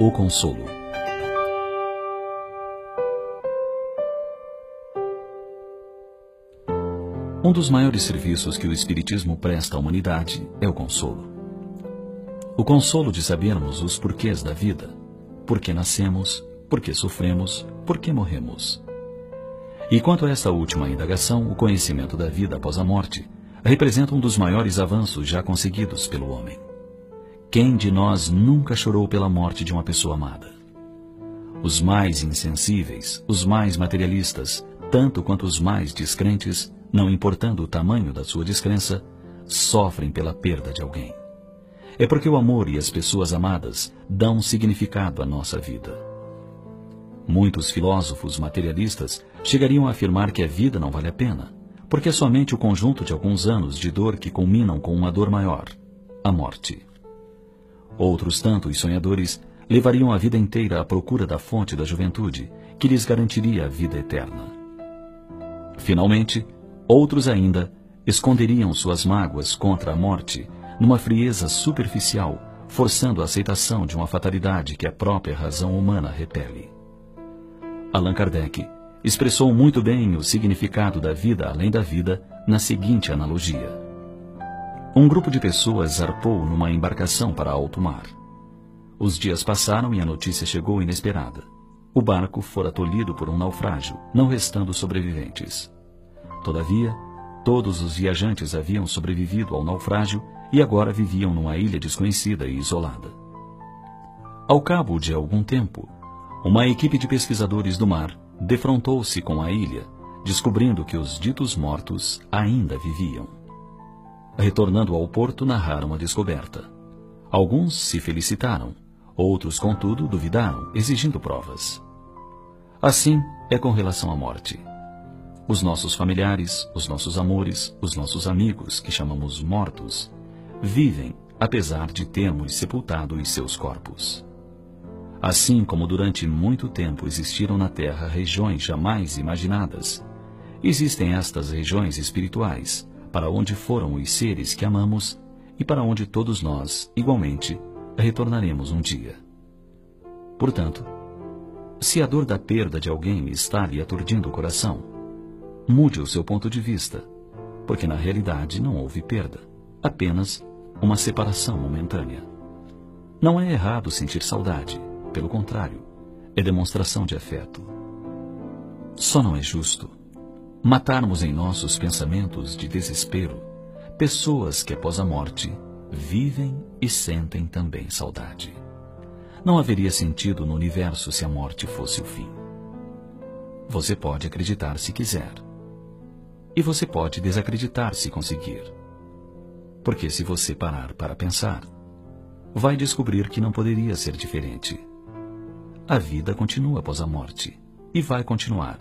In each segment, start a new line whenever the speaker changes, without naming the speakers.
O Consolo. Um dos maiores serviços que o Espiritismo presta à humanidade é o consolo. O consolo de sabermos os porquês da vida, por que nascemos, por que sofremos, por que morremos. E quanto a esta última indagação, o conhecimento da vida após a morte representa um dos maiores avanços já conseguidos pelo homem. Quem de nós nunca chorou pela morte de uma pessoa amada? Os mais insensíveis, os mais materialistas, tanto quanto os mais descrentes, não importando o tamanho da sua descrença, sofrem pela perda de alguém. É porque o amor e as pessoas amadas dão significado à nossa vida. Muitos filósofos materialistas chegariam a afirmar que a vida não vale a pena, porque é somente o conjunto de alguns anos de dor que culminam com uma dor maior, a morte. Outros tantos sonhadores levariam a vida inteira à procura da fonte da juventude, que lhes garantiria a vida eterna. Finalmente, Outros ainda esconderiam suas mágoas contra a morte numa frieza superficial, forçando a aceitação de uma fatalidade que a própria razão humana repele. Allan Kardec expressou muito bem o significado da vida além da vida na seguinte analogia. Um grupo de pessoas zarpou numa embarcação para alto mar. Os dias passaram e a notícia chegou inesperada. O barco fora tolhido por um naufrágio, não restando sobreviventes. Todavia, todos os viajantes haviam sobrevivido ao naufrágio e agora viviam numa ilha desconhecida e isolada. Ao cabo de algum tempo, uma equipe de pesquisadores do mar defrontou-se com a ilha, descobrindo que os ditos mortos ainda viviam. Retornando ao porto, narraram a descoberta. Alguns se felicitaram, outros, contudo, duvidaram, exigindo provas. Assim é com relação à morte. Os nossos familiares, os nossos amores, os nossos amigos, que chamamos mortos, vivem apesar de termos sepultado os seus corpos. Assim como durante muito tempo existiram na Terra regiões jamais imaginadas, existem estas regiões espirituais, para onde foram os seres que amamos e para onde todos nós, igualmente, retornaremos um dia. Portanto, se a dor da perda de alguém está lhe aturdindo o coração, mude o seu ponto de vista, porque na realidade não houve perda, apenas uma separação momentânea. Não é errado sentir saudade, pelo contrário, é demonstração de afeto. Só não é justo matarmos em nossos pensamentos de desespero pessoas que após a morte vivem e sentem também saudade. Não haveria sentido no universo se a morte fosse o fim. Você pode acreditar se quiser e você pode desacreditar se conseguir. Porque se você parar para pensar, vai descobrir que não poderia ser diferente. A vida continua após a morte e vai continuar,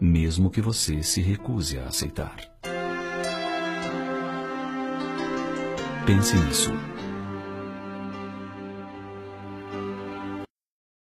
mesmo que você se recuse a aceitar. Pense nisso.